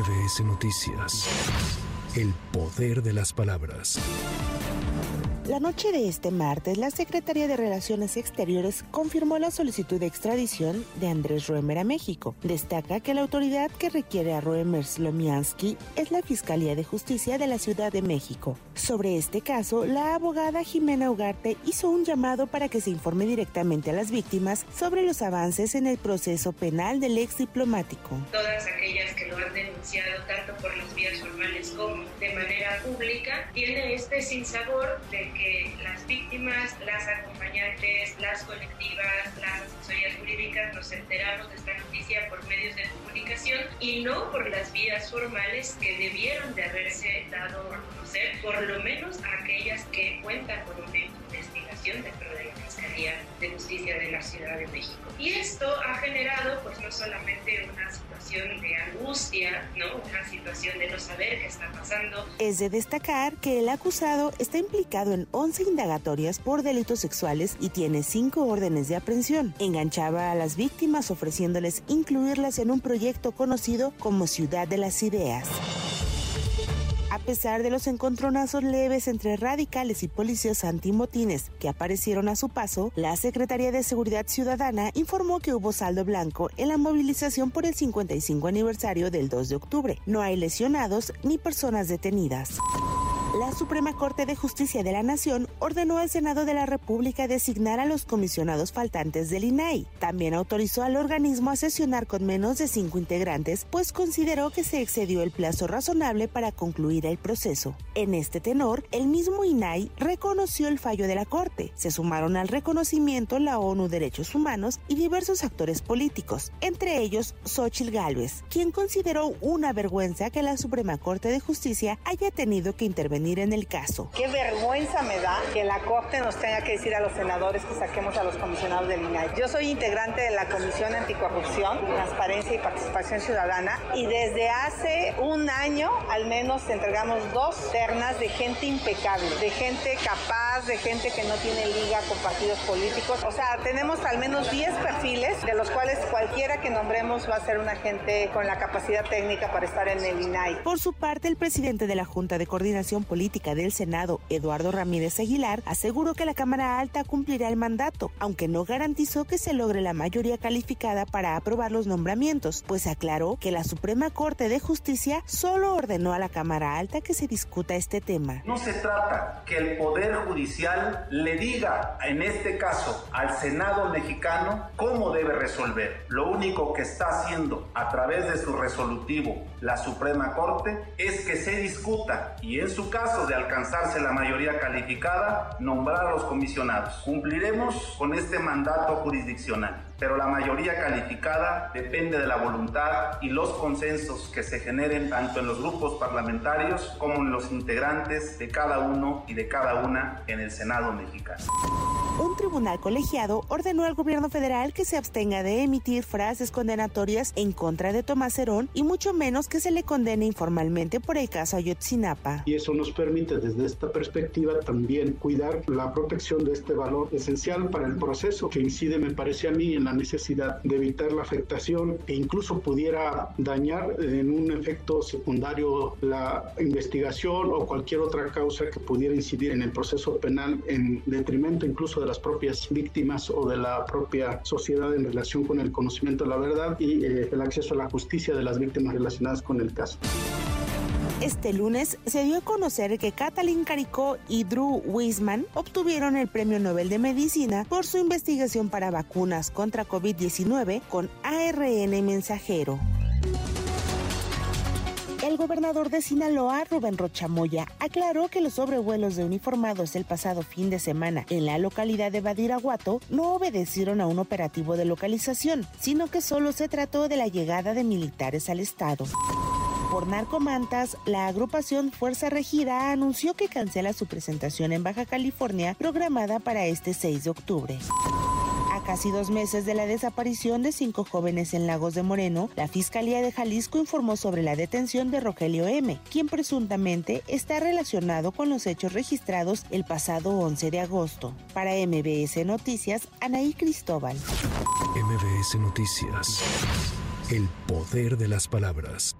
MBS Noticias. El poder de las palabras. La noche de este martes, la Secretaría de Relaciones Exteriores confirmó la solicitud de extradición de Andrés Roemer a México. Destaca que la autoridad que requiere a Roemer Slomiansky es la Fiscalía de Justicia de la Ciudad de México. Sobre este caso, la abogada Jimena Ugarte hizo un llamado para que se informe directamente a las víctimas sobre los avances en el proceso penal del ex diplomático. Todas aquellas que lo han denunciado tanto por las vías formales como de manera pública, tiene este sinsabor de que las víctimas, las acompañantes, las colectivas, las asesorías jurídicas nos enteramos de esta noticia por medios de comunicación y no por las vías formales que debieron de haberse dado a conocer, por lo menos aquellas que cuentan con una investigación dentro de la Fiscalía de Justicia de la Ciudad de México. Y esto ha generado pues no solamente una situación de angustia, Es de destacar que el acusado está implicado en 11 indagatorias por delitos sexuales y tiene 5 órdenes de aprehensión. Enganchaba a las víctimas ofreciéndoles incluirlas en un proyecto conocido como Ciudad de las Ideas. A pesar de los encontronazos leves entre radicales y policías antimotines que aparecieron a su paso, la Secretaría de Seguridad Ciudadana informó que hubo saldo blanco en la movilización por el 55 aniversario del 2 de octubre. No hay lesionados ni personas detenidas. La Suprema Corte de Justicia de la Nación ordenó al Senado de la República designar a los comisionados faltantes del INAI. También autorizó al organismo a sesionar con menos de cinco integrantes, pues consideró que se excedió el plazo razonable para concluir el proceso. En este tenor, el mismo INAI reconoció el fallo de la Corte. Se sumaron al reconocimiento la ONU Derechos Humanos y diversos actores políticos, entre ellos Xochitl Gálvez, quien consideró una vergüenza que la Suprema Corte de Justicia haya tenido que intervenir en el caso. Qué vergüenza me da que la Corte nos tenga que decir a los senadores que saquemos a los comisionados del INAI. Yo soy integrante de la Comisión Anticorrupción, Transparencia y Participación Ciudadana y desde hace un año al menos entregamos dos ternas de gente impecable, de gente capaz, de gente que no tiene liga con partidos políticos. O sea, tenemos al menos 10 perfiles de los cuales cualquiera que nombremos va a ser una gente con la capacidad técnica para estar en el INAI. Por su parte, el presidente de la Junta de Coordinación Política del Senado, Eduardo Ramírez Aguilar, aseguró que la Cámara Alta cumplirá el mandato, aunque no garantizó que se logre la mayoría calificada para aprobar los nombramientos, pues aclaró que la Suprema Corte de Justicia solo ordenó a la Cámara Alta que se discuta este tema. No se trata que el Poder Judicial le diga, en este caso, al Senado mexicano cómo debe resolver. Lo único que está haciendo a través de su resolutivo la Suprema Corte es que se discuta y en su de alcanzarse la mayoría calificada, nombrar a los comisionados. Cumpliremos con este mandato jurisdiccional, pero la mayoría calificada depende de la voluntad y los consensos que se generen tanto en los grupos parlamentarios como en los integrantes de cada uno y de cada una en el Senado mexicano. Un tribunal colegiado ordenó al gobierno federal que se abstenga de emitir frases condenatorias en contra de Tomás Herón y mucho menos que se le condene informalmente por el caso Ayotzinapa. Y eso nos permite desde esta perspectiva también cuidar la protección de este valor esencial para el proceso que incide, me parece a mí, en la necesidad de evitar la afectación e incluso pudiera dañar en un efecto secundario la investigación o cualquier otra causa que pudiera incidir en el proceso penal en detrimento incluso de las propias víctimas o de la propia sociedad en relación con el conocimiento de la verdad y eh, el acceso a la justicia de las víctimas relacionadas con el caso. Este lunes se dio a conocer que Kathleen Caricó y Drew Wiseman obtuvieron el Premio Nobel de Medicina por su investigación para vacunas contra COVID-19 con ARN mensajero. El gobernador de Sinaloa, Rubén Rochamoya, aclaró que los sobrevuelos de uniformados el pasado fin de semana en la localidad de Badiraguato no obedecieron a un operativo de localización, sino que solo se trató de la llegada de militares al estado por narcomantas, la agrupación Fuerza Regida anunció que cancela su presentación en Baja California programada para este 6 de octubre. A casi dos meses de la desaparición de cinco jóvenes en Lagos de Moreno, la Fiscalía de Jalisco informó sobre la detención de Rogelio M., quien presuntamente está relacionado con los hechos registrados el pasado 11 de agosto. Para MBS Noticias, Anaí Cristóbal. MBS Noticias. El poder de las palabras.